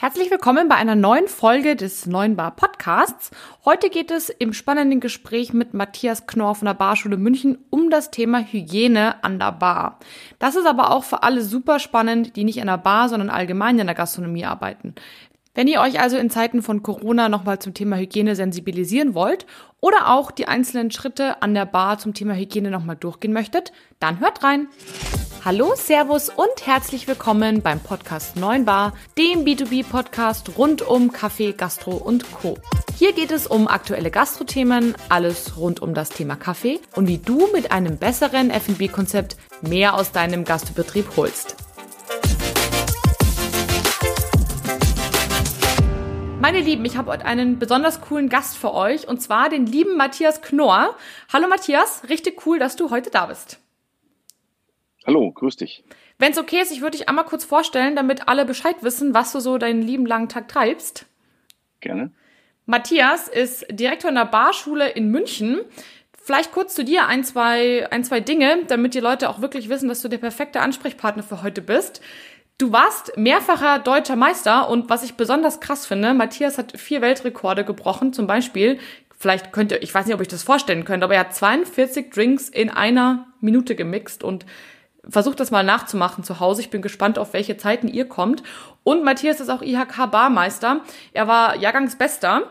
Herzlich willkommen bei einer neuen Folge des Neuen Bar Podcasts. Heute geht es im spannenden Gespräch mit Matthias Knorr von der Barschule München um das Thema Hygiene an der Bar. Das ist aber auch für alle super spannend, die nicht an der Bar, sondern allgemein in der Gastronomie arbeiten. Wenn ihr euch also in Zeiten von Corona nochmal zum Thema Hygiene sensibilisieren wollt oder auch die einzelnen Schritte an der Bar zum Thema Hygiene nochmal durchgehen möchtet, dann hört rein. Hallo, Servus und herzlich willkommen beim Podcast 9 Bar, dem B2B-Podcast rund um Kaffee, Gastro und Co. Hier geht es um aktuelle Gastrothemen, alles rund um das Thema Kaffee und wie du mit einem besseren F&B-Konzept mehr aus deinem Gastbetrieb holst. Meine Lieben, ich habe heute einen besonders coolen Gast für euch und zwar den lieben Matthias Knorr. Hallo Matthias, richtig cool, dass du heute da bist. Hallo, grüß dich. Wenn es okay ist, ich würde dich einmal kurz vorstellen, damit alle Bescheid wissen, was du so deinen lieben langen Tag treibst. Gerne. Matthias ist Direktor in der Barschule in München. Vielleicht kurz zu dir ein, zwei, ein, zwei Dinge, damit die Leute auch wirklich wissen, dass du der perfekte Ansprechpartner für heute bist. Du warst mehrfacher deutscher Meister und was ich besonders krass finde, Matthias hat vier Weltrekorde gebrochen. Zum Beispiel, vielleicht könnt ihr, ich weiß nicht, ob ich das vorstellen könnt, aber er hat 42 Drinks in einer Minute gemixt und versucht das mal nachzumachen zu Hause. Ich bin gespannt, auf welche Zeiten ihr kommt. Und Matthias ist auch IHK-Barmeister. Er war Jahrgangsbester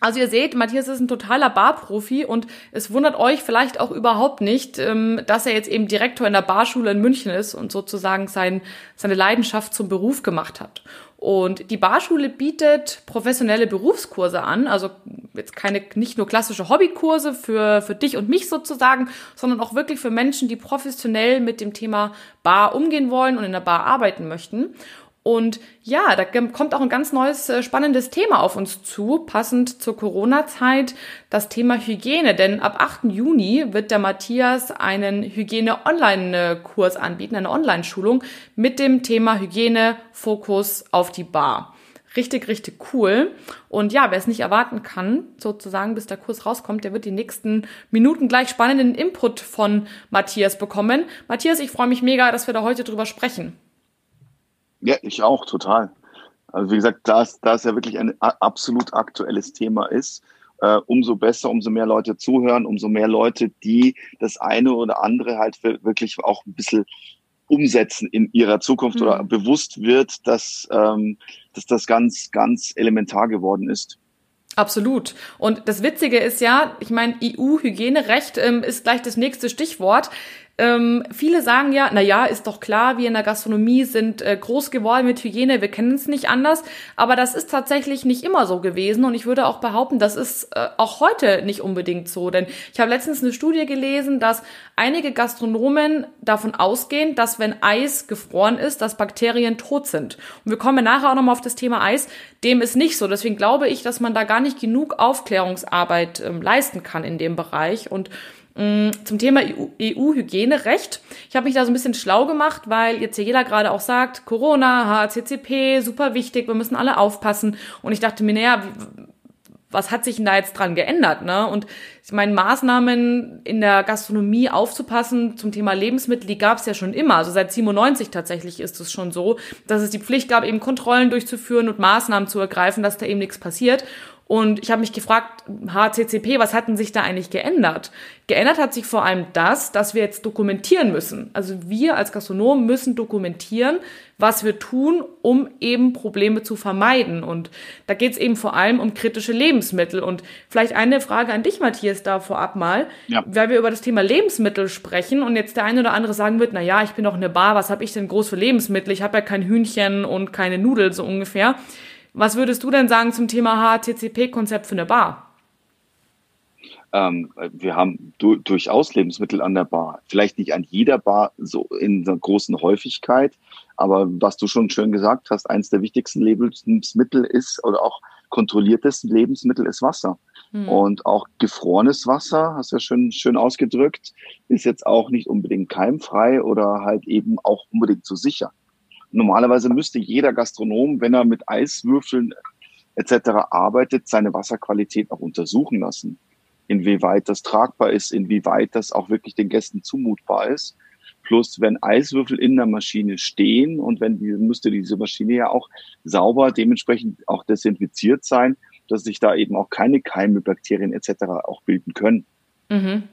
also ihr seht, Matthias ist ein totaler Barprofi und es wundert euch vielleicht auch überhaupt nicht, ähm, dass er jetzt eben Direktor in der Barschule in München ist und sozusagen sein, seine Leidenschaft zum Beruf gemacht hat. Und die Barschule bietet professionelle Berufskurse an, also jetzt keine, nicht nur klassische Hobbykurse für, für dich und mich sozusagen, sondern auch wirklich für Menschen, die professionell mit dem Thema Bar umgehen wollen und in der Bar arbeiten möchten. Und ja, da kommt auch ein ganz neues, äh, spannendes Thema auf uns zu, passend zur Corona-Zeit, das Thema Hygiene. Denn ab 8. Juni wird der Matthias einen Hygiene-Online-Kurs anbieten, eine Online-Schulung mit dem Thema Hygiene, Fokus auf die Bar. Richtig, richtig cool. Und ja, wer es nicht erwarten kann, sozusagen, bis der Kurs rauskommt, der wird die nächsten Minuten gleich spannenden Input von Matthias bekommen. Matthias, ich freue mich mega, dass wir da heute drüber sprechen. Ja, ich auch, total. Also wie gesagt, da es, da es ja wirklich ein absolut aktuelles Thema ist, äh, umso besser, umso mehr Leute zuhören, umso mehr Leute, die das eine oder andere halt wirklich auch ein bisschen umsetzen in ihrer Zukunft mhm. oder bewusst wird, dass, ähm, dass das ganz, ganz elementar geworden ist. Absolut. Und das Witzige ist ja, ich meine, EU-Hygienerecht ähm, ist gleich das nächste Stichwort. Ähm, viele sagen ja, na ja, ist doch klar, wir in der Gastronomie sind äh, groß geworden mit Hygiene, wir kennen es nicht anders. Aber das ist tatsächlich nicht immer so gewesen und ich würde auch behaupten, das ist äh, auch heute nicht unbedingt so. Denn ich habe letztens eine Studie gelesen, dass einige Gastronomen davon ausgehen, dass wenn Eis gefroren ist, dass Bakterien tot sind. Und wir kommen nachher auch nochmal auf das Thema Eis. Dem ist nicht so. Deswegen glaube ich, dass man da gar nicht genug Aufklärungsarbeit ähm, leisten kann in dem Bereich und zum Thema EU-Hygienerecht. Ich habe mich da so ein bisschen schlau gemacht, weil jetzt hier jeder gerade auch sagt, Corona, HCCP, super wichtig, wir müssen alle aufpassen. Und ich dachte mir, naja, was hat sich denn da jetzt dran geändert? Ne? Und ich meine, Maßnahmen in der Gastronomie aufzupassen zum Thema Lebensmittel, die gab es ja schon immer. Also seit 97 tatsächlich ist es schon so, dass es die Pflicht gab, eben Kontrollen durchzuführen und Maßnahmen zu ergreifen, dass da eben nichts passiert. Und ich habe mich gefragt, HCCP, was hat denn sich da eigentlich geändert? Geändert hat sich vor allem das, dass wir jetzt dokumentieren müssen. Also wir als Gastronomen müssen dokumentieren, was wir tun, um eben Probleme zu vermeiden. Und da geht es eben vor allem um kritische Lebensmittel. Und vielleicht eine Frage an dich, Matthias, da vorab mal, ja. weil wir über das Thema Lebensmittel sprechen und jetzt der eine oder andere sagen wird, na ja, ich bin doch eine Bar, was habe ich denn groß für Lebensmittel? Ich habe ja kein Hühnchen und keine Nudeln so ungefähr. Was würdest du denn sagen zum Thema HTCP-Konzept für eine Bar? Ähm, wir haben du, durchaus Lebensmittel an der Bar. Vielleicht nicht an jeder Bar so in einer großen Häufigkeit, aber was du schon schön gesagt hast, eines der wichtigsten Lebensmittel ist oder auch kontrolliertes Lebensmittel ist Wasser. Hm. Und auch gefrorenes Wasser, hast du ja schön, schön ausgedrückt, ist jetzt auch nicht unbedingt keimfrei oder halt eben auch unbedingt so sicher. Normalerweise müsste jeder Gastronom, wenn er mit Eiswürfeln etc. arbeitet, seine Wasserqualität auch untersuchen lassen. Inwieweit das tragbar ist, inwieweit das auch wirklich den Gästen zumutbar ist. Plus, wenn Eiswürfel in der Maschine stehen und wenn die, müsste diese Maschine ja auch sauber, dementsprechend auch desinfiziert sein, dass sich da eben auch keine Keime, Bakterien etc. auch bilden können. Mhm.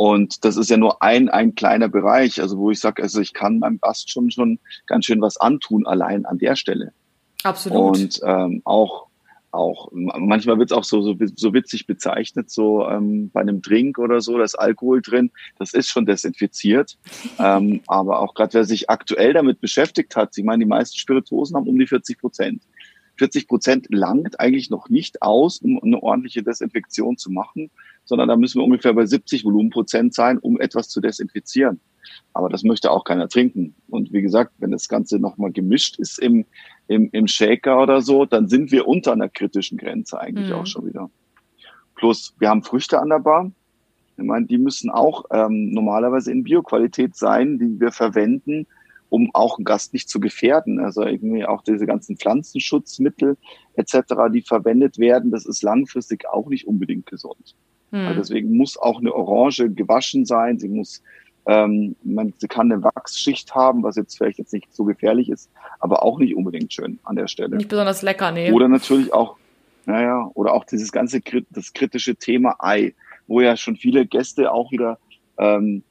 Und das ist ja nur ein, ein kleiner Bereich, also wo ich sage, also ich kann meinem Gast schon, schon ganz schön was antun, allein an der Stelle. Absolut. Und ähm, auch auch manchmal wird es auch so, so, so witzig bezeichnet, so ähm, bei einem Drink oder so, da ist Alkohol drin, das ist schon desinfiziert. ähm, aber auch gerade wer sich aktuell damit beschäftigt hat, ich meine, die meisten Spirituosen haben um die 40 Prozent. 40 Prozent langt eigentlich noch nicht aus, um eine ordentliche Desinfektion zu machen, sondern da müssen wir ungefähr bei 70 Volumenprozent sein, um etwas zu desinfizieren. Aber das möchte auch keiner trinken. Und wie gesagt, wenn das Ganze nochmal gemischt ist im, im, im Shaker oder so, dann sind wir unter einer kritischen Grenze eigentlich mhm. auch schon wieder. Plus, wir haben Früchte an der Bar. Ich meine, die müssen auch ähm, normalerweise in Bioqualität sein, die wir verwenden, um auch einen Gast nicht zu gefährden. Also irgendwie auch diese ganzen Pflanzenschutzmittel etc., die verwendet werden, das ist langfristig auch nicht unbedingt gesund. Mhm. Also deswegen muss auch eine Orange gewaschen sein, sie muss ähm, man, sie kann eine Wachsschicht haben, was jetzt vielleicht jetzt nicht so gefährlich ist, aber auch nicht unbedingt schön an der Stelle. Nicht besonders lecker, nee. Oder natürlich auch, naja, oder auch dieses ganze das kritische Thema Ei, wo ja schon viele Gäste auch wieder ähm,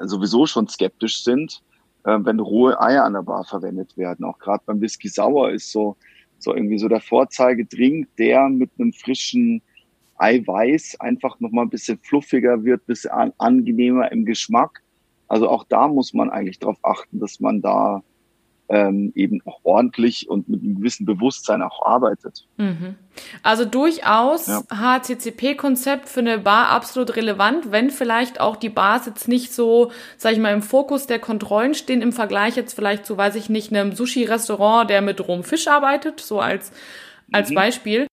sowieso schon skeptisch sind, äh, wenn rohe Eier an der Bar verwendet werden. Auch gerade beim Whisky Sauer ist so, so irgendwie so der Vorzeigedrink, der mit einem frischen Eiweiß einfach nochmal ein bisschen fluffiger wird, ein bisschen an, angenehmer im Geschmack. Also auch da muss man eigentlich darauf achten, dass man da ähm, eben auch ordentlich und mit einem gewissen Bewusstsein auch arbeitet. Mhm. Also durchaus ja. HCCP-Konzept für eine Bar absolut relevant, wenn vielleicht auch die Bars jetzt nicht so, sag ich mal, im Fokus der Kontrollen stehen im Vergleich jetzt vielleicht zu, weiß ich nicht, einem Sushi-Restaurant, der mit rohem Fisch arbeitet, so als, als mhm. Beispiel.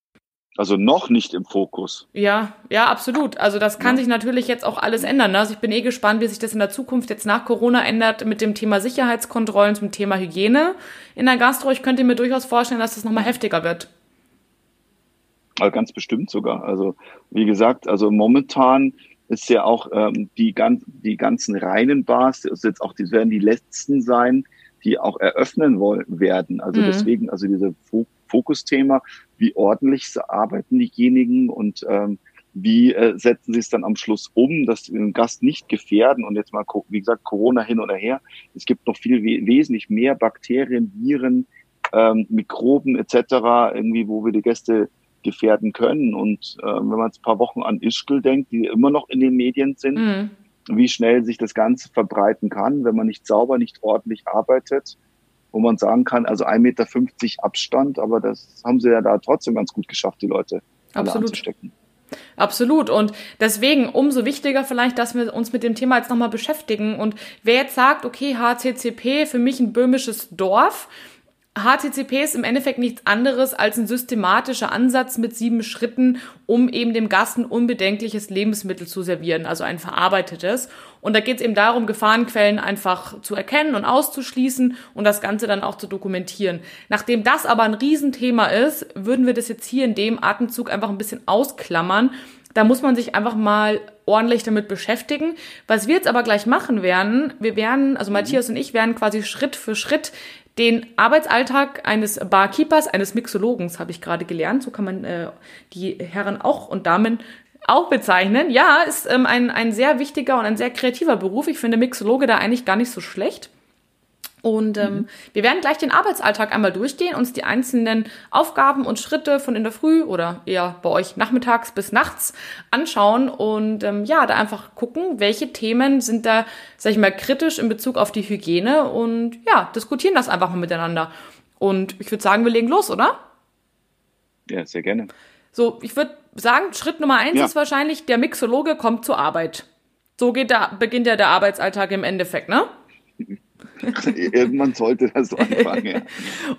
Also noch nicht im Fokus. Ja, ja, absolut. Also das kann ja. sich natürlich jetzt auch alles ändern. Ne? Also ich bin eh gespannt, wie sich das in der Zukunft jetzt nach Corona ändert mit dem Thema Sicherheitskontrollen, zum Thema Hygiene in der Gastro. Ich könnte mir durchaus vorstellen, dass das nochmal heftiger wird. Also ganz bestimmt sogar. Also wie gesagt, also momentan ist ja auch ähm, die, ganz, die ganzen reinen Bars, also jetzt auch die werden die letzten sein, die auch eröffnen wollen werden. Also mhm. deswegen, also diese Fokusthema, wie ordentlich arbeiten diejenigen und ähm, wie äh, setzen sie es dann am Schluss um, dass sie den Gast nicht gefährden und jetzt mal, wie gesagt, Corona hin oder her. Es gibt noch viel we wesentlich mehr Bakterien, Viren, ähm, Mikroben etc., irgendwie, wo wir die Gäste gefährden können. Und äh, wenn man jetzt ein paar Wochen an Ischgl denkt, die immer noch in den Medien sind, mhm. wie schnell sich das Ganze verbreiten kann, wenn man nicht sauber, nicht ordentlich arbeitet wo man sagen kann, also 1,50 Meter Abstand, aber das haben sie ja da trotzdem ganz gut geschafft, die Leute Absolut. anzustecken. Absolut. Und deswegen umso wichtiger vielleicht, dass wir uns mit dem Thema jetzt nochmal beschäftigen. Und wer jetzt sagt, okay, HCCP, für mich ein böhmisches Dorf, HCCP ist im Endeffekt nichts anderes als ein systematischer Ansatz mit sieben Schritten, um eben dem Gast ein unbedenkliches Lebensmittel zu servieren, also ein verarbeitetes. Und da geht es eben darum, Gefahrenquellen einfach zu erkennen und auszuschließen und das Ganze dann auch zu dokumentieren. Nachdem das aber ein Riesenthema ist, würden wir das jetzt hier in dem Atemzug einfach ein bisschen ausklammern. Da muss man sich einfach mal ordentlich damit beschäftigen. Was wir jetzt aber gleich machen werden, wir werden, also Matthias und ich werden quasi Schritt für Schritt den Arbeitsalltag eines Barkeepers, eines Mixologens, habe ich gerade gelernt. So kann man äh, die Herren auch und Damen auch bezeichnen. Ja, ist ähm, ein, ein sehr wichtiger und ein sehr kreativer Beruf. Ich finde Mixologe da eigentlich gar nicht so schlecht. Und ähm, mhm. wir werden gleich den Arbeitsalltag einmal durchgehen, uns die einzelnen Aufgaben und Schritte von in der Früh oder eher bei euch nachmittags bis nachts anschauen und ähm, ja, da einfach gucken, welche Themen sind da, sag ich mal, kritisch in Bezug auf die Hygiene und ja, diskutieren das einfach mal miteinander. Und ich würde sagen, wir legen los, oder? Ja, sehr gerne. So, ich würde sagen, Schritt Nummer eins ja. ist wahrscheinlich, der Mixologe kommt zur Arbeit. So geht der, beginnt ja der Arbeitsalltag im Endeffekt, ne? Irgendwann sollte das so anfangen. Ja.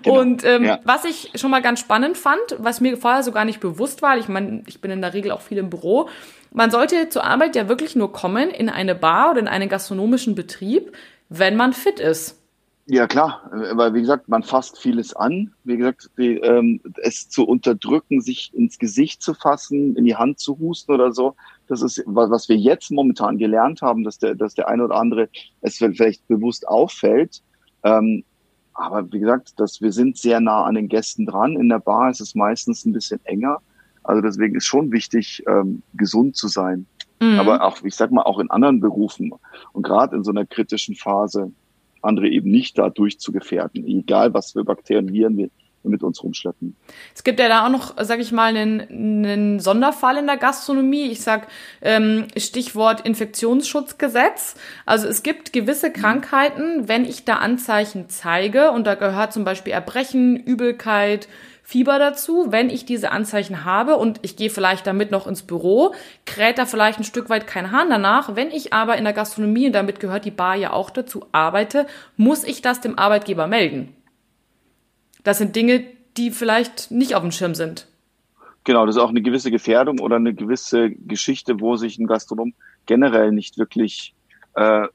Genau. Und ähm, ja. was ich schon mal ganz spannend fand, was mir vorher so gar nicht bewusst war, ich meine, ich bin in der Regel auch viel im Büro, man sollte zur Arbeit ja wirklich nur kommen in eine Bar oder in einen gastronomischen Betrieb, wenn man fit ist. Ja, klar, weil wie gesagt, man fasst vieles an. Wie gesagt, die, ähm, es zu unterdrücken, sich ins Gesicht zu fassen, in die Hand zu husten oder so, das ist, was wir jetzt momentan gelernt haben, dass der, dass der eine oder andere es vielleicht bewusst auffällt. Ähm, aber wie gesagt, dass wir sind sehr nah an den Gästen dran. In der Bar ist es meistens ein bisschen enger. Also deswegen ist schon wichtig, ähm, gesund zu sein. Mhm. Aber auch, ich sag mal, auch in anderen Berufen und gerade in so einer kritischen Phase andere eben nicht dadurch zu gefährden, egal was für Bakterien, Viren wir mit uns rumschleppen. Es gibt ja da auch noch, sag ich mal, einen, einen Sonderfall in der Gastronomie. Ich sag ähm, Stichwort Infektionsschutzgesetz. Also es gibt gewisse Krankheiten, wenn ich da Anzeichen zeige, und da gehört zum Beispiel Erbrechen, Übelkeit, Fieber dazu. Wenn ich diese Anzeichen habe und ich gehe vielleicht damit noch ins Büro, kräht da vielleicht ein Stück weit kein Hahn danach. Wenn ich aber in der Gastronomie, und damit gehört die Bar ja auch dazu, arbeite, muss ich das dem Arbeitgeber melden. Das sind Dinge, die vielleicht nicht auf dem Schirm sind. Genau, das ist auch eine gewisse Gefährdung oder eine gewisse Geschichte, wo sich ein Gastronom generell nicht wirklich äh,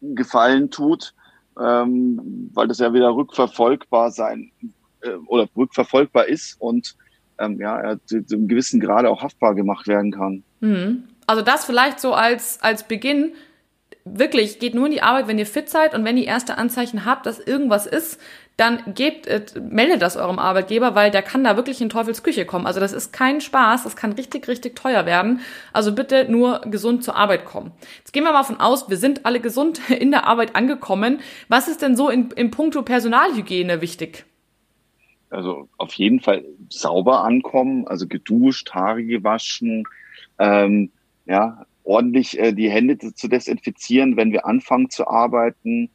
gefallen tut, ähm, weil das ja wieder rückverfolgbar sein äh, oder rückverfolgbar ist und ähm, ja, er zu einem gewissen Grade auch haftbar gemacht werden kann. Mhm. Also das vielleicht so als, als Beginn. Wirklich, geht nur in die Arbeit, wenn ihr fit seid und wenn ihr erste Anzeichen habt, dass irgendwas ist, dann gebt, äh, meldet das eurem Arbeitgeber, weil der kann da wirklich in Teufels Küche kommen. Also das ist kein Spaß, das kann richtig, richtig teuer werden. Also bitte nur gesund zur Arbeit kommen. Jetzt gehen wir mal von aus, wir sind alle gesund in der Arbeit angekommen. Was ist denn so in, in puncto Personalhygiene wichtig? also auf jeden Fall sauber ankommen, also geduscht, Haare gewaschen, ähm, ja, ordentlich äh, die Hände zu desinfizieren, wenn wir anfangen zu arbeiten,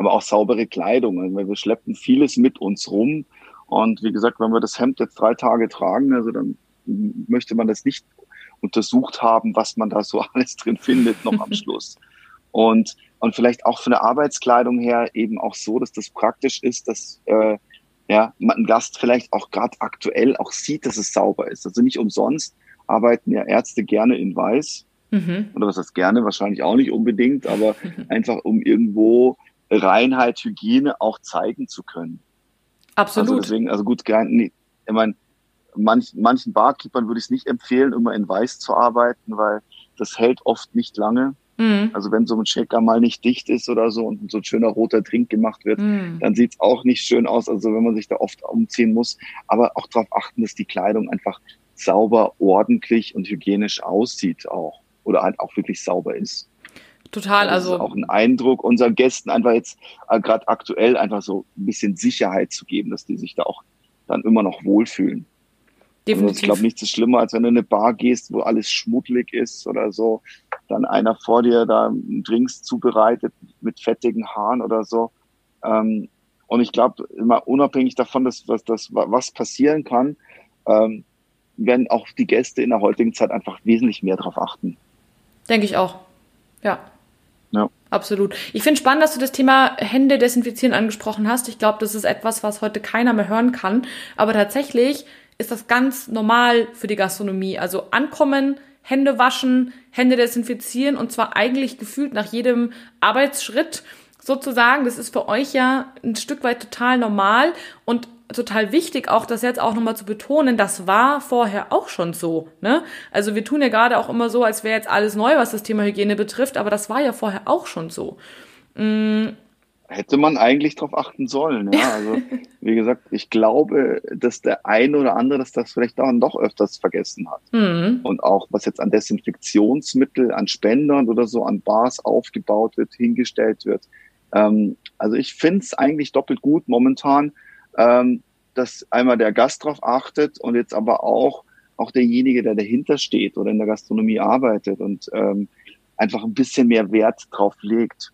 aber auch saubere Kleidung. Also wir schleppen vieles mit uns rum. Und wie gesagt, wenn wir das Hemd jetzt drei Tage tragen, also dann möchte man das nicht untersucht haben, was man da so alles drin findet noch am Schluss. Und, und vielleicht auch von der Arbeitskleidung her eben auch so, dass das praktisch ist, dass äh, ja, ein Gast vielleicht auch gerade aktuell auch sieht, dass es sauber ist. Also nicht umsonst arbeiten ja Ärzte gerne in Weiß. Mhm. Oder was heißt gerne? Wahrscheinlich auch nicht unbedingt, aber einfach um irgendwo Reinheit, Hygiene auch zeigen zu können. Absolut. Also deswegen, also gut, ich meine, manch, manchen Barkeepern würde ich es nicht empfehlen, immer in Weiß zu arbeiten, weil das hält oft nicht lange. Mhm. Also wenn so ein Shaker mal nicht dicht ist oder so und so ein schöner roter Trink gemacht wird, mhm. dann sieht's auch nicht schön aus, also wenn man sich da oft umziehen muss. Aber auch darauf achten, dass die Kleidung einfach sauber, ordentlich und hygienisch aussieht auch. Oder halt auch wirklich sauber ist. Total, das also. Ist auch ein Eindruck, unseren Gästen einfach jetzt äh, gerade aktuell einfach so ein bisschen Sicherheit zu geben, dass die sich da auch dann immer noch wohlfühlen. Definitiv. Also ich glaube, nichts ist schlimmer, als wenn du in eine Bar gehst, wo alles schmuddelig ist oder so. Dann einer vor dir da Drinks zubereitet mit fettigen Haaren oder so. Ähm, und ich glaube, immer unabhängig davon, dass was, das, was passieren kann, ähm, werden auch die Gäste in der heutigen Zeit einfach wesentlich mehr darauf achten. Denke ich auch. Ja. Ja. Absolut. Ich finde spannend, dass du das Thema Hände desinfizieren angesprochen hast. Ich glaube, das ist etwas, was heute keiner mehr hören kann. Aber tatsächlich ist das ganz normal für die Gastronomie. Also ankommen, Hände waschen, Hände desinfizieren und zwar eigentlich gefühlt nach jedem Arbeitsschritt sozusagen. Das ist für euch ja ein Stück weit total normal und total wichtig, auch das jetzt auch nochmal zu betonen, das war vorher auch schon so. Ne? Also wir tun ja gerade auch immer so, als wäre jetzt alles neu, was das Thema Hygiene betrifft, aber das war ja vorher auch schon so. Mm, hätte man eigentlich darauf achten sollen. Ja, also wie gesagt, ich glaube, dass der eine oder andere dass das vielleicht dann doch öfters vergessen hat. Mhm. Und auch was jetzt an Desinfektionsmittel, an Spendern oder so, an Bars aufgebaut wird, hingestellt wird. Ähm, also ich finde es eigentlich doppelt gut momentan, ähm, dass einmal der Gast darauf achtet und jetzt aber auch auch derjenige, der dahinter steht oder in der Gastronomie arbeitet und ähm, einfach ein bisschen mehr Wert drauf legt.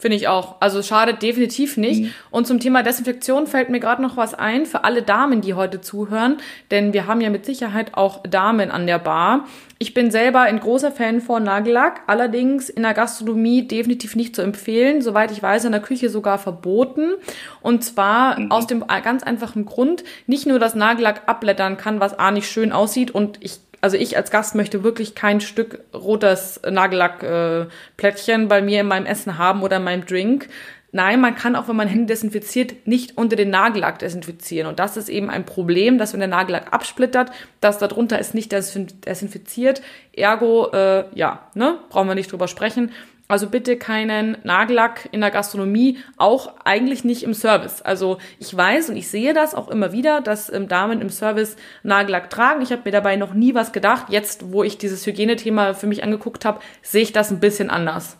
Finde ich auch. Also schadet definitiv nicht. Mhm. Und zum Thema Desinfektion fällt mir gerade noch was ein für alle Damen, die heute zuhören, denn wir haben ja mit Sicherheit auch Damen an der Bar. Ich bin selber ein großer Fan von Nagellack, allerdings in der Gastronomie definitiv nicht zu empfehlen, soweit ich weiß, in der Küche sogar verboten. Und zwar mhm. aus dem ganz einfachen Grund, nicht nur, dass Nagellack abblättern kann, was A nicht schön aussieht und ich also ich als Gast möchte wirklich kein Stück rotes Nagellackplättchen äh, bei mir in meinem Essen haben oder in meinem Drink. Nein, man kann auch, wenn man Hände desinfiziert, nicht unter den Nagellack desinfizieren. Und das ist eben ein Problem, dass wenn der Nagellack absplittert, das darunter ist nicht desinfiziert. Ergo, äh, ja, ne, brauchen wir nicht drüber sprechen. Also bitte keinen Nagellack in der Gastronomie, auch eigentlich nicht im Service. Also ich weiß und ich sehe das auch immer wieder, dass ähm, Damen im Service Nagellack tragen. Ich habe mir dabei noch nie was gedacht. Jetzt, wo ich dieses Hygienethema für mich angeguckt habe, sehe ich das ein bisschen anders.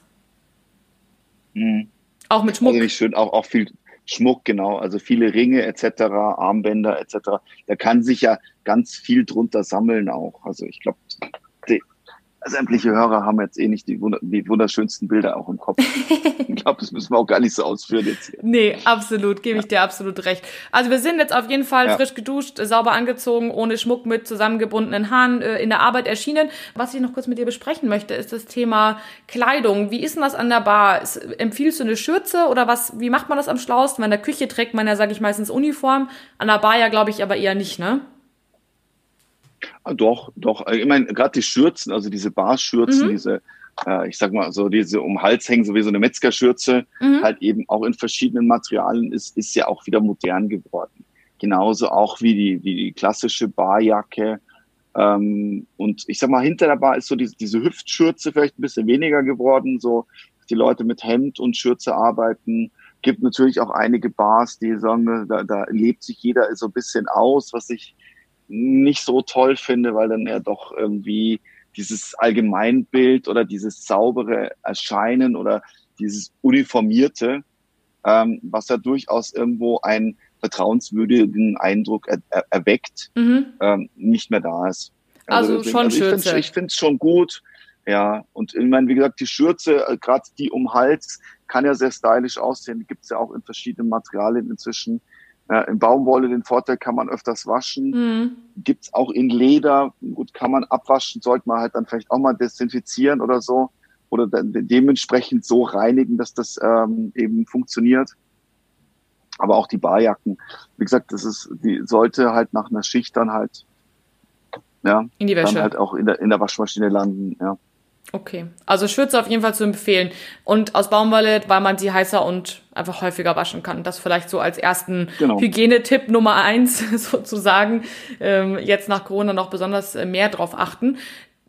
Mhm. Auch mit Schmuck. Also nicht schön, auch, auch viel Schmuck, genau. Also viele Ringe etc., Armbänder etc. Da kann sich ja ganz viel drunter sammeln auch. Also ich glaube, sämtliche Hörer haben jetzt eh nicht die, wunderschönsten Bilder auch im Kopf. ich glaube, das müssen wir auch gar nicht so ausführen jetzt hier. Nee, absolut, gebe ich dir absolut recht. Also wir sind jetzt auf jeden Fall ja. frisch geduscht, sauber angezogen, ohne Schmuck, mit zusammengebundenen Haaren äh, in der Arbeit erschienen. Was ich noch kurz mit dir besprechen möchte, ist das Thema Kleidung. Wie ist denn das an der Bar? empfiehlst du eine Schürze oder was? Wie macht man das am schlausten? In der Küche trägt man ja, sage ich meistens Uniform. An der Bar ja, glaube ich, aber eher nicht, ne? Ah, doch, doch. Ich meine, gerade die Schürzen, also diese Barschürzen, mhm. diese, äh, ich sag mal, so diese um den Hals hängen, so wie so eine Metzgerschürze, mhm. halt eben auch in verschiedenen Materialien, ist, ist ja auch wieder modern geworden. Genauso auch wie die, wie die klassische Barjacke. Ähm, und ich sag mal, hinter der Bar ist so diese, diese Hüftschürze vielleicht ein bisschen weniger geworden, so die Leute mit Hemd und Schürze arbeiten. Gibt natürlich auch einige Bars, die sagen, da, da lebt sich jeder so ein bisschen aus, was ich nicht so toll finde, weil dann ja doch irgendwie dieses Allgemeinbild oder dieses saubere Erscheinen oder dieses uniformierte, ähm, was ja durchaus irgendwo einen vertrauenswürdigen Eindruck er, er, erweckt, mhm. ähm, nicht mehr da ist. Also, also deswegen, schon also Schürze. Ich finde es schon gut. Ja, und ich meine, wie gesagt, die Schürze, äh, gerade die um Hals, kann ja sehr stylisch aussehen. Die gibt's ja auch in verschiedenen Materialien inzwischen. Ja, in Baumwolle den Vorteil kann man öfters waschen. Mhm. Gibt's auch in Leder. Gut, kann man abwaschen, sollte man halt dann vielleicht auch mal desinfizieren oder so. Oder dann dementsprechend so reinigen, dass das ähm, eben funktioniert. Aber auch die Barjacken. Wie gesagt, das ist, die sollte halt nach einer Schicht dann halt, ja, in die Wäsche. dann halt auch in der, in der Waschmaschine landen, ja. Okay, also Schürze auf jeden Fall zu empfehlen. Und aus Baumwolle, weil man sie heißer und einfach häufiger waschen kann. Das vielleicht so als ersten genau. Hygienetipp Nummer eins sozusagen. Ähm, jetzt nach Corona noch besonders äh, mehr drauf achten.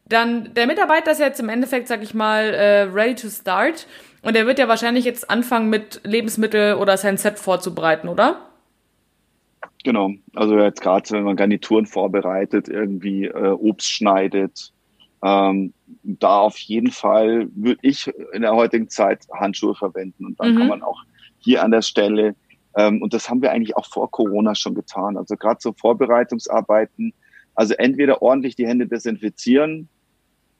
Dann der Mitarbeiter ist jetzt im Endeffekt, sag ich mal, äh, ready to start. Und er wird ja wahrscheinlich jetzt anfangen mit Lebensmittel oder sein Set vorzubereiten, oder? Genau. Also jetzt gerade, wenn man Garnituren vorbereitet, irgendwie äh, Obst schneidet, ähm, da auf jeden Fall würde ich in der heutigen Zeit Handschuhe verwenden und dann mhm. kann man auch hier an der Stelle ähm, und das haben wir eigentlich auch vor Corona schon getan. Also gerade so Vorbereitungsarbeiten, also entweder ordentlich die Hände desinfizieren,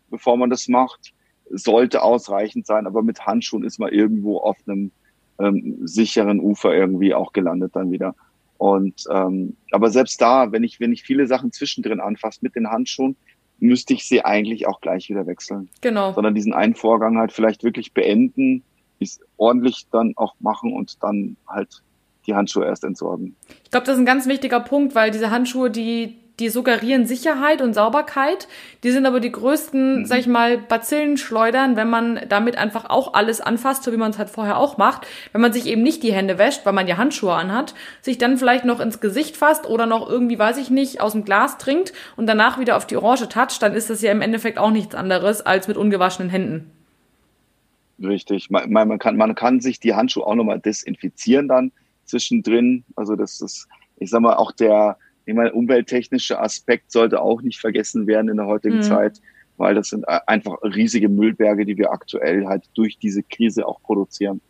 bevor man das macht, sollte ausreichend sein, aber mit Handschuhen ist man irgendwo auf einem ähm, sicheren Ufer irgendwie auch gelandet dann wieder. Und ähm, aber selbst da, wenn ich wenn ich viele Sachen zwischendrin anfasse mit den Handschuhen, müsste ich sie eigentlich auch gleich wieder wechseln. Genau. Sondern diesen einen Vorgang halt vielleicht wirklich beenden, es ordentlich dann auch machen und dann halt die Handschuhe erst entsorgen. Ich glaube, das ist ein ganz wichtiger Punkt, weil diese Handschuhe, die die suggerieren Sicherheit und Sauberkeit. Die sind aber die größten, mhm. sag ich mal, Bazillenschleudern, wenn man damit einfach auch alles anfasst, so wie man es halt vorher auch macht. Wenn man sich eben nicht die Hände wäscht, weil man ja Handschuhe anhat, sich dann vielleicht noch ins Gesicht fasst oder noch irgendwie, weiß ich nicht, aus dem Glas trinkt und danach wieder auf die Orange toucht, dann ist das ja im Endeffekt auch nichts anderes als mit ungewaschenen Händen. Richtig. Man, man, kann, man kann sich die Handschuhe auch nochmal desinfizieren dann zwischendrin. Also das ist, ich sag mal, auch der, ich meine, umwelttechnische Aspekt sollte auch nicht vergessen werden in der heutigen mhm. Zeit, weil das sind einfach riesige Müllberge, die wir aktuell halt durch diese Krise auch produzieren.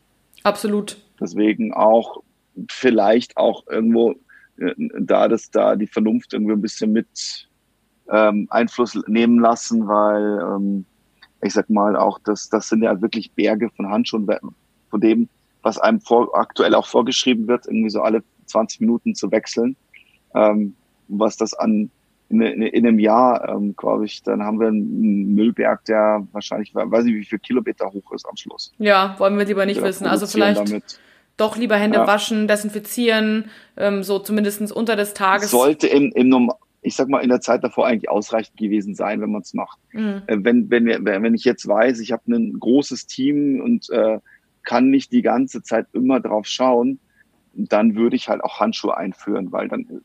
Absolut. Deswegen auch vielleicht auch irgendwo äh, da, dass da die Vernunft irgendwie ein bisschen mit ähm, Einfluss nehmen lassen, weil ähm, ich sag mal auch, das, das sind ja wirklich Berge von Handschuhen, von dem, was einem vor, aktuell auch vorgeschrieben wird, irgendwie so alle 20 Minuten zu wechseln ähm, was das an in, in, in einem Jahr, ähm, glaube ich, dann haben wir einen Müllberg, der wahrscheinlich, weiß ich, wie viel Kilometer hoch ist am Schluss. Ja, wollen wir lieber nicht wissen. Also vielleicht damit. doch lieber Hände ja. waschen, desinfizieren, ähm, so zumindestens unter des Tages. Sollte im, im ich sag mal, in der Zeit davor eigentlich ausreichend gewesen sein, wenn man es macht. Mhm. Äh, wenn, wenn, wenn ich jetzt weiß, ich habe ein großes Team und äh, kann nicht die ganze Zeit immer drauf schauen, dann würde ich halt auch Handschuhe einführen, weil dann,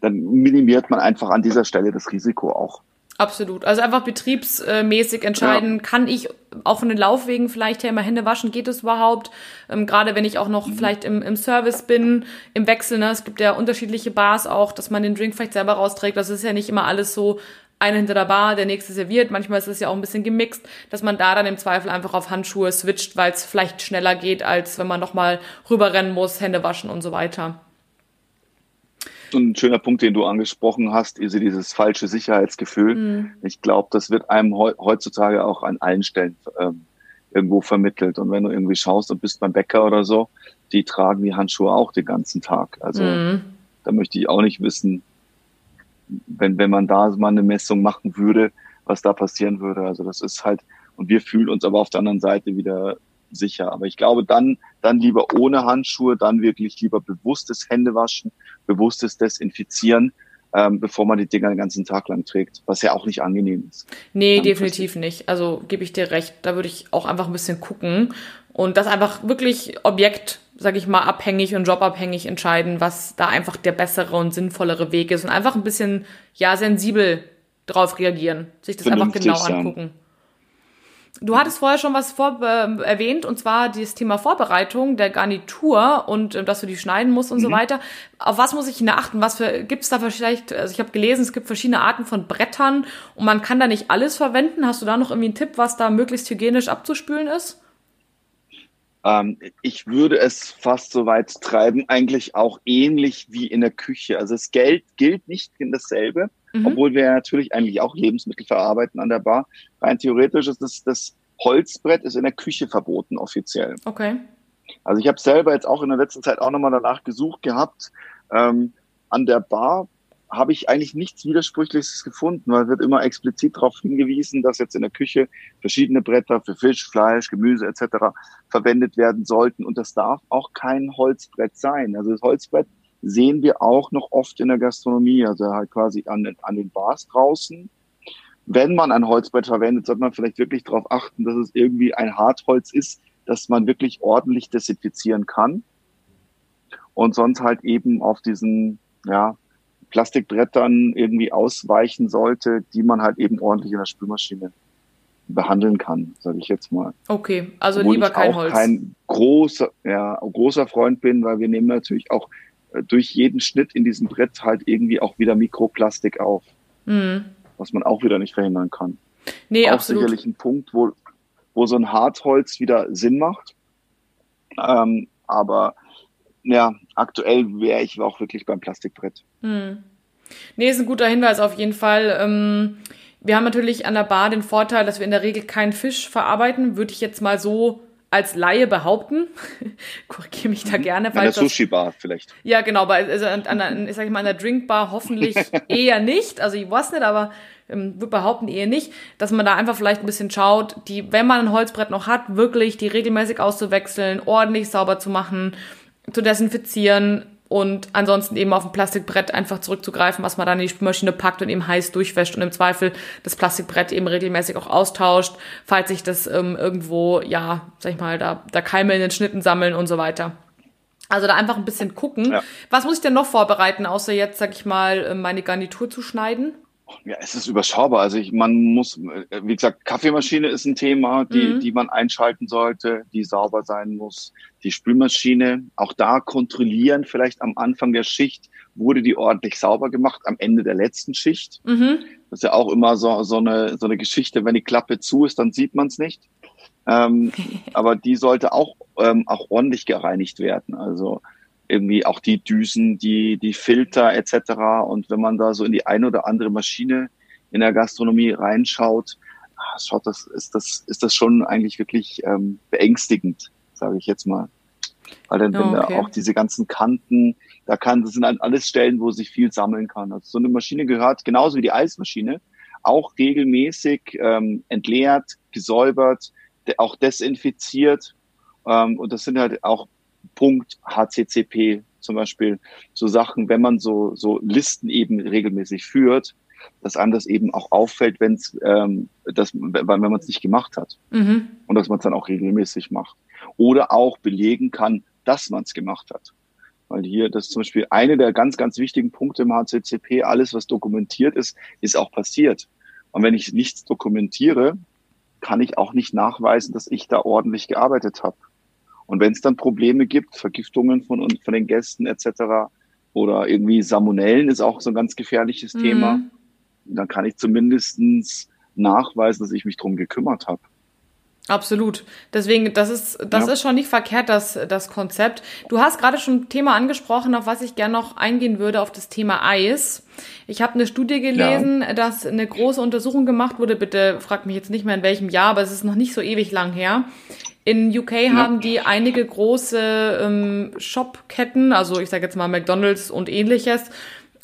dann minimiert man einfach an dieser Stelle das Risiko auch. Absolut. Also einfach betriebsmäßig entscheiden, ja. kann ich auch von den Laufwegen vielleicht her immer Hände waschen, geht es überhaupt? Ähm, Gerade wenn ich auch noch mhm. vielleicht im, im Service bin, im Wechsel, ne? es gibt ja unterschiedliche Bars auch, dass man den Drink vielleicht selber rausträgt. Das ist ja nicht immer alles so einer hinter der Bar, der nächste serviert. Manchmal ist es ja auch ein bisschen gemixt, dass man da dann im Zweifel einfach auf Handschuhe switcht, weil es vielleicht schneller geht, als wenn man nochmal rüberrennen muss, Hände waschen und so weiter ein schöner Punkt, den du angesprochen hast, ist dieses falsche Sicherheitsgefühl. Mhm. Ich glaube, das wird einem heutzutage auch an allen Stellen ähm, irgendwo vermittelt. Und wenn du irgendwie schaust und bist beim Bäcker oder so, die tragen die Handschuhe auch den ganzen Tag. Also mhm. da möchte ich auch nicht wissen, wenn, wenn man da mal eine Messung machen würde, was da passieren würde. Also das ist halt, und wir fühlen uns aber auf der anderen Seite wieder sicher. Aber ich glaube, dann, dann lieber ohne Handschuhe, dann wirklich lieber bewusstes Händewaschen, bewusstes Desinfizieren, ähm, bevor man die Dinger den ganzen Tag lang trägt, was ja auch nicht angenehm ist. Nee, definitiv nicht. Also gebe ich dir recht. Da würde ich auch einfach ein bisschen gucken und das einfach wirklich Objekt, sage ich mal, abhängig und jobabhängig entscheiden, was da einfach der bessere und sinnvollere Weg ist und einfach ein bisschen, ja, sensibel drauf reagieren, sich das einfach genau sein. angucken. Du hattest vorher schon was vor, äh, erwähnt, und zwar das Thema Vorbereitung der Garnitur und äh, dass du die schneiden musst und mhm. so weiter. Auf was muss ich denn achten? Was für gibt's da vielleicht? Also ich habe gelesen, es gibt verschiedene Arten von Brettern und man kann da nicht alles verwenden. Hast du da noch irgendwie einen Tipp, was da möglichst hygienisch abzuspülen ist? Ähm, ich würde es fast so weit treiben, eigentlich auch ähnlich wie in der Küche. Also es gilt, gilt nicht in dasselbe mhm. obwohl wir natürlich eigentlich auch Lebensmittel verarbeiten an der Bar. Rein theoretisch ist das, das Holzbrett ist in der Küche verboten offiziell. Okay. Also ich habe selber jetzt auch in der letzten Zeit auch nochmal danach gesucht gehabt. Ähm, an der Bar habe ich eigentlich nichts Widersprüchliches gefunden, weil wird immer explizit darauf hingewiesen, dass jetzt in der Küche verschiedene Bretter für Fisch, Fleisch, Gemüse etc. verwendet werden sollten. Und das darf auch kein Holzbrett sein. Also das Holzbrett sehen wir auch noch oft in der Gastronomie, also halt quasi an, an den Bars draußen. Wenn man ein Holzbrett verwendet, sollte man vielleicht wirklich darauf achten, dass es irgendwie ein Hartholz ist, das man wirklich ordentlich desinfizieren kann. Und sonst halt eben auf diesen, ja, Plastikbrettern irgendwie ausweichen sollte, die man halt eben ordentlich in der Spülmaschine behandeln kann, sage ich jetzt mal. Okay, also Obwohl lieber kein Holz. Kein großer, ja, großer Freund bin, weil wir nehmen natürlich auch durch jeden Schnitt in diesem Brett halt irgendwie auch wieder Mikroplastik auf. Mhm. Was man auch wieder nicht verhindern kann. Nee, auch absolut. sicherlich ein Punkt, wo, wo so ein Hartholz wieder Sinn macht. Ähm, aber ja, aktuell wäre ich auch wirklich beim Plastikbrett. Mhm. Nee, ist ein guter Hinweis auf jeden Fall. Ähm, wir haben natürlich an der Bar den Vorteil, dass wir in der Regel keinen Fisch verarbeiten. Würde ich jetzt mal so als Laie behaupten. Korrigiere mich da mhm. gerne. An der Sushi-Bar vielleicht. Ja, genau, bei, also an, an, ich sag mal, an der Drinkbar hoffentlich eher nicht. Also ich weiß nicht, aber ähm, würde behaupten eher nicht, dass man da einfach vielleicht ein bisschen schaut, die, wenn man ein Holzbrett noch hat, wirklich die regelmäßig auszuwechseln, ordentlich sauber zu machen, zu desinfizieren, und ansonsten eben auf ein Plastikbrett einfach zurückzugreifen, was man dann in die Spülmaschine packt und eben heiß durchwäscht und im Zweifel das Plastikbrett eben regelmäßig auch austauscht, falls sich das ähm, irgendwo, ja, sag ich mal, da, da Keime in den Schnitten sammeln und so weiter. Also da einfach ein bisschen gucken. Ja. Was muss ich denn noch vorbereiten, außer jetzt, sag ich mal, äh, meine Garnitur zu schneiden? Ja, es ist überschaubar. Also ich, man muss, äh, wie gesagt, Kaffeemaschine ist ein Thema, die, mhm. die man einschalten sollte, die sauber sein muss. Die Spülmaschine, auch da kontrollieren, vielleicht am Anfang der Schicht, wurde die ordentlich sauber gemacht, am Ende der letzten Schicht. Mhm. Das ist ja auch immer so, so, eine, so eine Geschichte, wenn die Klappe zu ist, dann sieht man es nicht. Ähm, aber die sollte auch, ähm, auch ordentlich gereinigt werden. Also irgendwie auch die Düsen, die, die Filter etc. Und wenn man da so in die eine oder andere Maschine in der Gastronomie reinschaut, ah, schaut das, ist das, ist das schon eigentlich wirklich ähm, beängstigend, sage ich jetzt mal. Weil dann, wenn okay. auch diese ganzen Kanten, da kann, das sind alles Stellen, wo sich viel sammeln kann. Also so eine Maschine gehört, genauso wie die Eismaschine, auch regelmäßig ähm, entleert, gesäubert, auch desinfiziert. Ähm, und das sind halt auch Punkt HCCP zum Beispiel so Sachen, wenn man so, so Listen eben regelmäßig führt, dass einem das eben auch auffällt, wenn es, ähm, das, wenn man es nicht gemacht hat. Mhm. Und dass man es dann auch regelmäßig macht. oder auch belegen kann, dass man es gemacht hat. Weil hier, das ist zum Beispiel eine der ganz, ganz wichtigen Punkte im HCCP, alles, was dokumentiert ist, ist auch passiert. Und wenn ich nichts dokumentiere, kann ich auch nicht nachweisen, dass ich da ordentlich gearbeitet habe. Und wenn es dann Probleme gibt, Vergiftungen von, von den Gästen etc. oder irgendwie Salmonellen ist auch so ein ganz gefährliches mhm. Thema, dann kann ich zumindestens nachweisen, dass ich mich drum gekümmert habe. Absolut. Deswegen, das ist, das ja. ist schon nicht verkehrt, das, das Konzept. Du hast gerade schon ein Thema angesprochen, auf was ich gerne noch eingehen würde, auf das Thema Eis. Ich habe eine Studie gelesen, ja. dass eine große Untersuchung gemacht wurde. Bitte frag mich jetzt nicht mehr in welchem Jahr, aber es ist noch nicht so ewig lang her. In UK ja. haben die einige große ähm, Shopketten, also ich sage jetzt mal McDonald's und ähnliches,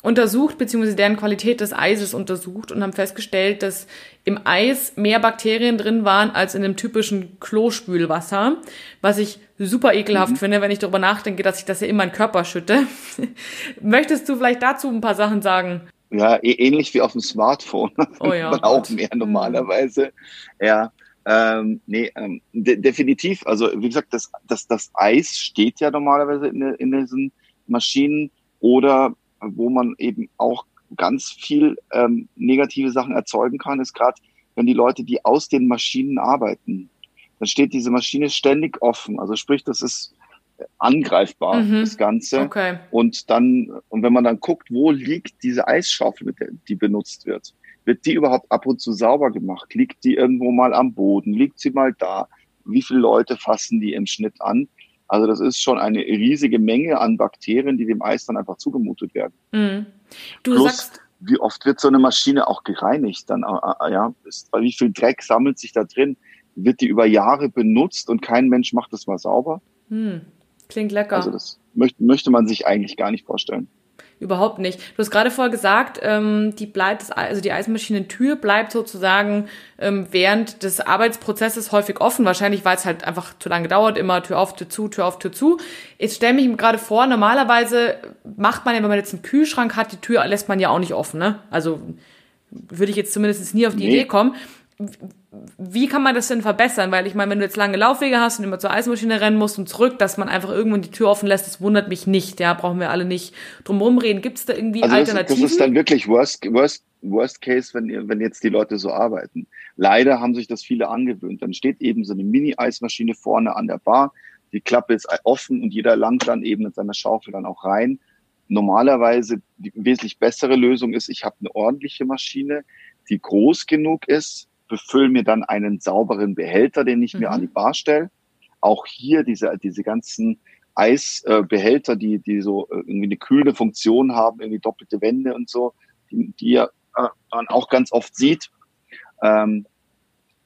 untersucht, beziehungsweise deren Qualität des Eises untersucht und haben festgestellt, dass im Eis mehr Bakterien drin waren als in dem typischen Klospülwasser, was ich super ekelhaft mhm. finde, wenn ich darüber nachdenke, dass ich das ja immer in den Körper schütte. Möchtest du vielleicht dazu ein paar Sachen sagen? Ja, ähnlich wie auf dem Smartphone. Oh ja, man auch mehr mhm. normalerweise. Ja, ähm, nee, ähm, de definitiv. Also wie gesagt, das, das, das Eis steht ja normalerweise in, in diesen Maschinen oder wo man eben auch ganz viel ähm, negative Sachen erzeugen kann, ist gerade, wenn die Leute, die aus den Maschinen arbeiten, dann steht diese Maschine ständig offen. Also sprich, das ist angreifbar, mhm. das Ganze. Okay. Und dann, und wenn man dann guckt, wo liegt diese Eisschaufel, die benutzt wird, wird die überhaupt ab und zu sauber gemacht? Liegt die irgendwo mal am Boden? Liegt sie mal da? Wie viele Leute fassen die im Schnitt an? Also das ist schon eine riesige Menge an Bakterien, die dem Eis dann einfach zugemutet werden. Mhm. Du Plus, sagst, wie oft wird so eine Maschine auch gereinigt? Dann, äh, äh ja, ist, wie viel Dreck sammelt sich da drin? Wird die über Jahre benutzt und kein Mensch macht das mal sauber? Mhm. Klingt lecker. Also das möchte, möchte man sich eigentlich gar nicht vorstellen. Überhaupt nicht. Du hast gerade vorher gesagt, ähm, die bleibt, also die Eismaschinentür bleibt sozusagen ähm, während des Arbeitsprozesses häufig offen. Wahrscheinlich, weil es halt einfach zu lange dauert, immer Tür auf, Tür zu, Tür auf, Tür zu. Jetzt stelle mich gerade vor, normalerweise macht man ja, wenn man jetzt einen Kühlschrank hat, die Tür lässt man ja auch nicht offen, ne? Also würde ich jetzt zumindest nie auf die nee. Idee kommen wie kann man das denn verbessern? Weil ich meine, wenn du jetzt lange Laufwege hast und immer zur Eismaschine rennen musst und zurück, dass man einfach irgendwann die Tür offen lässt, das wundert mich nicht. Ja, brauchen wir alle nicht drum reden. Gibt es da irgendwie also Alternativen? Das, ist dann wirklich worst, worst, worst case, wenn, wenn jetzt die Leute so arbeiten. Leider haben sich das viele angewöhnt. Dann steht eben so eine Mini-Eismaschine vorne an der Bar. Die Klappe ist offen und jeder langt dann eben mit seiner Schaufel dann auch rein. Normalerweise die wesentlich bessere Lösung ist, ich habe eine ordentliche Maschine, die groß genug ist, befülle mir dann einen sauberen Behälter, den ich mhm. mir an die Bar stelle. Auch hier diese, diese ganzen Eisbehälter, die, die so äh, irgendwie eine kühlende Funktion haben, irgendwie doppelte Wände und so, die, die ja, äh, man auch ganz oft sieht. Ähm,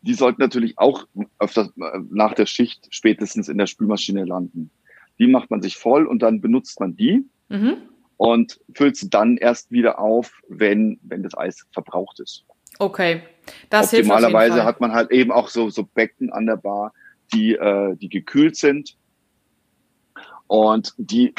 die sollten natürlich auch öfter äh, nach der Schicht spätestens in der Spülmaschine landen. Die macht man sich voll und dann benutzt man die mhm. und füllt sie dann erst wieder auf, wenn, wenn das Eis verbraucht ist. Okay. Das Optimalerweise hat man halt eben auch so, so Becken an der Bar, die, äh, die gekühlt sind. Und die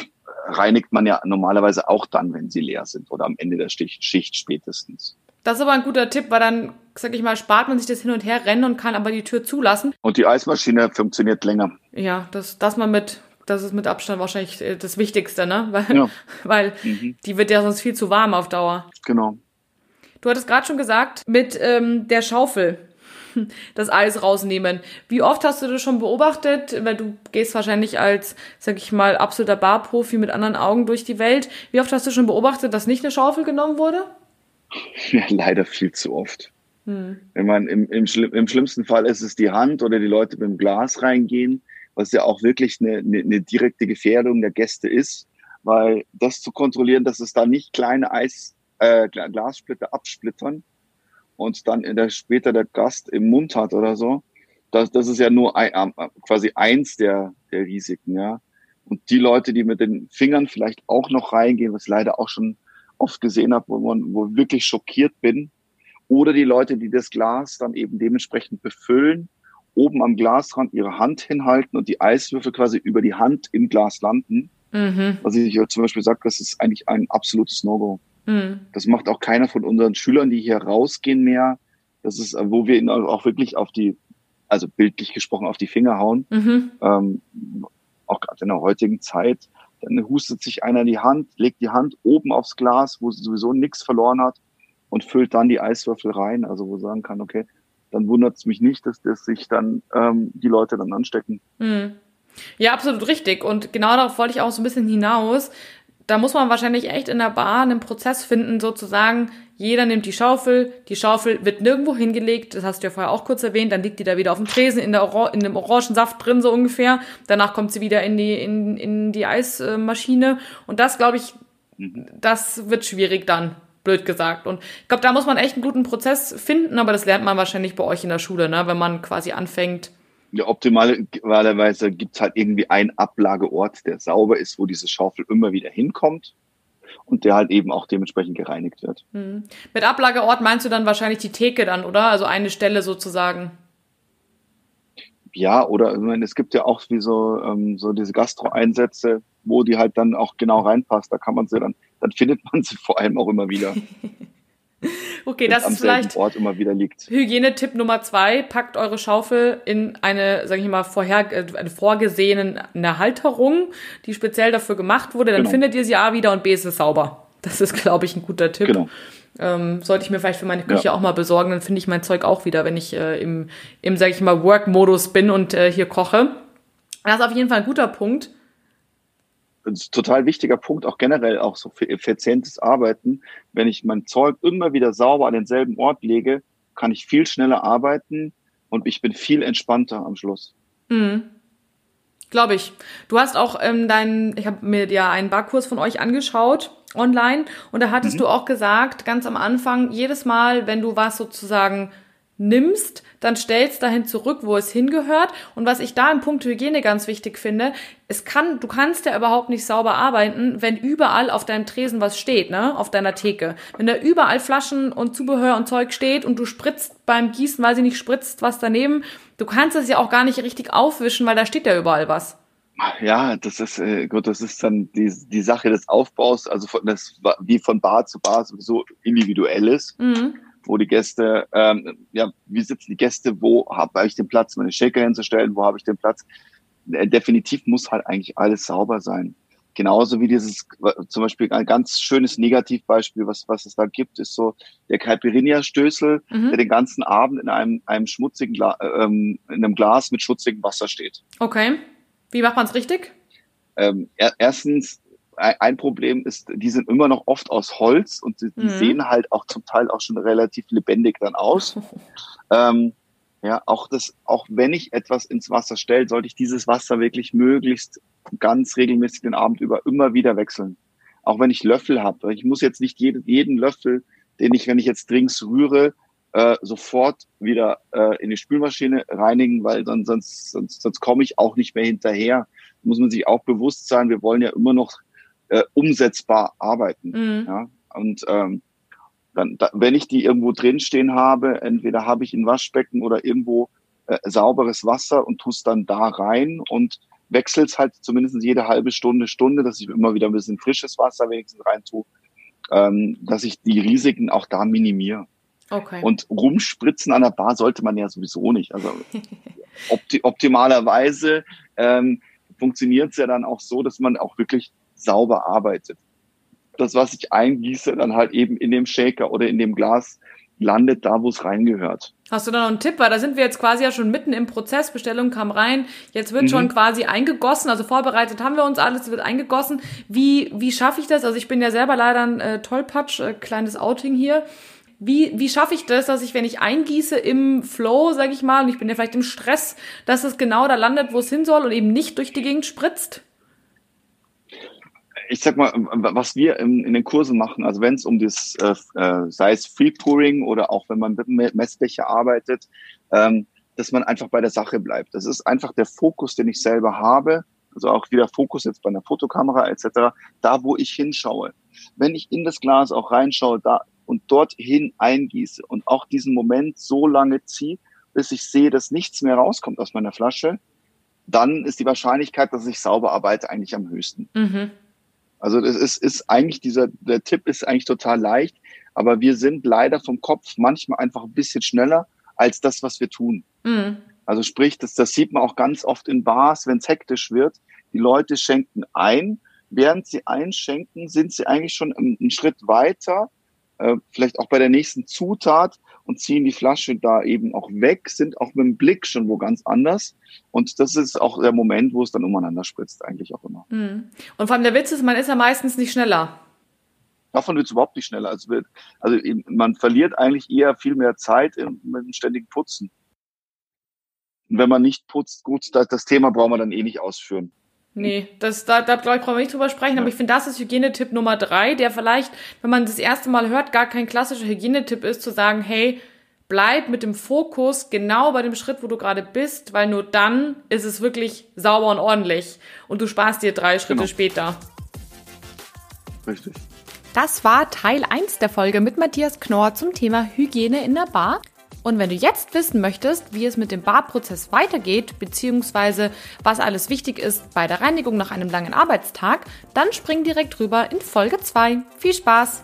reinigt man ja normalerweise auch dann, wenn sie leer sind oder am Ende der Schicht, Schicht spätestens. Das ist aber ein guter Tipp, weil dann, sag ich mal, spart man sich das hin und her rennen und kann aber die Tür zulassen. Und die Eismaschine funktioniert länger. Ja, das, das man mit, das ist mit Abstand wahrscheinlich äh, das Wichtigste, ne? Weil, ja. weil mhm. die wird ja sonst viel zu warm auf Dauer. Genau. Du hattest gerade schon gesagt, mit ähm, der Schaufel das Eis rausnehmen. Wie oft hast du das schon beobachtet? Weil du gehst wahrscheinlich als, sag ich mal, absoluter Barprofi mit anderen Augen durch die Welt. Wie oft hast du schon beobachtet, dass nicht eine Schaufel genommen wurde? Ja, leider viel zu oft. Hm. Wenn man im, im, im schlimmsten Fall ist es die Hand oder die Leute mit dem Glas reingehen, was ja auch wirklich eine, eine, eine direkte Gefährdung der Gäste ist, weil das zu kontrollieren, dass es da nicht kleine Eis äh, Glassplitter absplittern und dann in der, später der Gast im Mund hat oder so. Das, das ist ja nur ein, äh, quasi eins der, der Risiken, ja. Und die Leute, die mit den Fingern vielleicht auch noch reingehen, was ich leider auch schon oft gesehen habe, wo man, wo wirklich schockiert bin, oder die Leute, die das Glas dann eben dementsprechend befüllen, oben am Glasrand ihre Hand hinhalten und die Eiswürfel quasi über die Hand im Glas landen. Mhm. Was ich zum Beispiel sage, das ist eigentlich ein absolutes No-Go. Mhm. Das macht auch keiner von unseren Schülern, die hier rausgehen mehr. Das ist, wo wir ihnen auch wirklich auf die also bildlich gesprochen, auf die Finger hauen. Mhm. Ähm, auch gerade in der heutigen Zeit. Dann hustet sich einer die Hand, legt die Hand oben aufs Glas, wo sie sowieso nichts verloren hat und füllt dann die Eiswürfel rein. Also wo sagen kann, okay, dann wundert es mich nicht, dass, dass sich dann ähm, die Leute dann anstecken. Mhm. Ja, absolut richtig. Und genau darauf wollte ich auch so ein bisschen hinaus. Da muss man wahrscheinlich echt in der Bar einen Prozess finden, sozusagen, jeder nimmt die Schaufel, die Schaufel wird nirgendwo hingelegt, das hast du ja vorher auch kurz erwähnt, dann liegt die da wieder auf dem Tresen in, der Or in dem Orangensaft drin, so ungefähr. Danach kommt sie wieder in die, in, in die Eismaschine. Und das, glaube ich, das wird schwierig dann, blöd gesagt. Und ich glaube, da muss man echt einen guten Prozess finden, aber das lernt man wahrscheinlich bei euch in der Schule, ne? wenn man quasi anfängt, ja, optimalerweise gibt es halt irgendwie einen Ablageort, der sauber ist, wo diese Schaufel immer wieder hinkommt und der halt eben auch dementsprechend gereinigt wird. Hm. Mit Ablageort meinst du dann wahrscheinlich die Theke dann, oder? Also eine Stelle sozusagen. Ja, oder ich meine, es gibt ja auch wie so, ähm, so diese Gastro-Einsätze, wo die halt dann auch genau reinpasst. Da kann man sie dann, dann findet man sie vor allem auch immer wieder. Okay, das ist vielleicht Ort immer wieder liegt. Hygienetipp Nummer zwei: Packt eure Schaufel in eine, sage ich mal, vorher äh, eine vorgesehene Halterung, die speziell dafür gemacht wurde. Dann genau. findet ihr sie A wieder und B ist es sauber. Das ist, glaube ich, ein guter Tipp. Genau. Ähm, sollte ich mir vielleicht für meine Küche ja. auch mal besorgen, dann finde ich mein Zeug auch wieder, wenn ich äh, im, im sage ich mal, Work-Modus bin und äh, hier koche. Das ist auf jeden Fall ein guter Punkt total wichtiger Punkt, auch generell auch so für effizientes Arbeiten. Wenn ich mein Zeug immer wieder sauber an denselben Ort lege, kann ich viel schneller arbeiten und ich bin viel entspannter am Schluss. Mhm. Glaube ich. Du hast auch ähm, deinen, ich habe mir ja einen Barkurs von euch angeschaut online und da hattest mhm. du auch gesagt, ganz am Anfang, jedes Mal, wenn du was sozusagen nimmst, dann stellst dahin zurück, wo es hingehört. Und was ich da im Punkt Hygiene ganz wichtig finde, es kann, du kannst ja überhaupt nicht sauber arbeiten, wenn überall auf deinem Tresen was steht, ne, auf deiner Theke. Wenn da überall Flaschen und Zubehör und Zeug steht und du spritzt beim Gießen, weil sie nicht spritzt, was daneben, du kannst es ja auch gar nicht richtig aufwischen, weil da steht ja überall was. Ja, das ist äh, gut, das ist dann die, die Sache des Aufbaus, also von, das wie von Bar zu Bar sowieso individuell ist. Mhm wo die Gäste, ähm, ja, wie sitzen die Gäste, wo habe ich den Platz, meine Shaker hinzustellen, wo habe ich den Platz. Äh, definitiv muss halt eigentlich alles sauber sein. Genauso wie dieses, zum Beispiel ein ganz schönes Negativbeispiel, was, was es da gibt, ist so der Caipirinha-Stößel, mhm. der den ganzen Abend in einem, einem schmutzigen, Gla ähm, in einem Glas mit schmutzigem Wasser steht. Okay. Wie macht man es richtig? Ähm, er, erstens ein Problem ist, die sind immer noch oft aus Holz und die, die mhm. sehen halt auch zum Teil auch schon relativ lebendig dann aus. ähm, ja, auch das, auch wenn ich etwas ins Wasser stelle, sollte ich dieses Wasser wirklich möglichst ganz regelmäßig den Abend über immer wieder wechseln. Auch wenn ich Löffel habe. Ich muss jetzt nicht jeden, jeden Löffel, den ich, wenn ich jetzt Drinks rühre, äh, sofort wieder äh, in die Spülmaschine reinigen, weil dann, sonst, sonst, sonst komme ich auch nicht mehr hinterher. Muss man sich auch bewusst sein, wir wollen ja immer noch äh, umsetzbar arbeiten. Mhm. Ja? Und ähm, dann, da, wenn ich die irgendwo drinstehen habe, entweder habe ich ein Waschbecken oder irgendwo äh, sauberes Wasser und tue es dann da rein und wechsle es halt zumindest jede halbe Stunde, Stunde, dass ich immer wieder ein bisschen frisches Wasser wenigstens rein tue, ähm, dass ich die Risiken auch da minimiere. Okay. Und rumspritzen an der Bar sollte man ja sowieso nicht. Also opti optimalerweise ähm, funktioniert es ja dann auch so, dass man auch wirklich sauber arbeitet. Das, was ich eingieße, dann halt eben in dem Shaker oder in dem Glas landet da, wo es reingehört. Hast du da noch einen Tipp? Weil da sind wir jetzt quasi ja schon mitten im Prozess. Bestellung kam rein. Jetzt wird mhm. schon quasi eingegossen. Also vorbereitet haben wir uns alles, wird eingegossen. Wie, wie schaffe ich das? Also ich bin ja selber leider ein äh, Tollpatsch, äh, kleines Outing hier. Wie, wie schaffe ich das, dass ich, wenn ich eingieße im Flow, sag ich mal, und ich bin ja vielleicht im Stress, dass es genau da landet, wo es hin soll und eben nicht durch die Gegend spritzt? Ich sag mal, was wir in, in den Kursen machen, also wenn es um das, äh, äh, sei es Free Pouring oder auch wenn man mit Messbecher arbeitet, ähm, dass man einfach bei der Sache bleibt. Das ist einfach der Fokus, den ich selber habe. Also auch wieder Fokus jetzt bei einer Fotokamera etc. Da, wo ich hinschaue. Wenn ich in das Glas auch reinschaue da und dorthin eingieße und auch diesen Moment so lange ziehe, bis ich sehe, dass nichts mehr rauskommt aus meiner Flasche, dann ist die Wahrscheinlichkeit, dass ich sauber arbeite, eigentlich am höchsten. Mhm. Also das ist, ist eigentlich dieser, der Tipp ist eigentlich total leicht, aber wir sind leider vom Kopf manchmal einfach ein bisschen schneller als das, was wir tun. Mhm. Also sprich, das, das sieht man auch ganz oft in Bars, wenn es hektisch wird. Die Leute schenken ein. Während sie einschenken, sind sie eigentlich schon einen Schritt weiter, äh, vielleicht auch bei der nächsten Zutat und ziehen die Flasche da eben auch weg, sind auch mit dem Blick schon wo ganz anders. Und das ist auch der Moment, wo es dann umeinander spritzt, eigentlich auch immer. Mhm. Und vor allem der Witz ist, man ist ja meistens nicht schneller. Davon wird es überhaupt nicht schneller. Also, wird, also man verliert eigentlich eher viel mehr Zeit im, mit dem ständigen Putzen. Und wenn man nicht putzt, gut, das, das Thema brauchen wir dann eh nicht ausführen. Nee, das, da, da glaube ich, brauchen wir nicht drüber sprechen, ja. aber ich finde, das ist Hygienetipp Nummer drei, der vielleicht, wenn man das erste Mal hört, gar kein klassischer Hygienetipp ist, zu sagen, hey, bleib mit dem Fokus genau bei dem Schritt, wo du gerade bist, weil nur dann ist es wirklich sauber und ordentlich und du sparst dir drei Schritte genau. später. Richtig. Das war Teil 1 der Folge mit Matthias Knorr zum Thema Hygiene in der Bar. Und wenn du jetzt wissen möchtest, wie es mit dem Barprozess weitergeht, beziehungsweise was alles wichtig ist bei der Reinigung nach einem langen Arbeitstag, dann spring direkt rüber in Folge 2. Viel Spaß!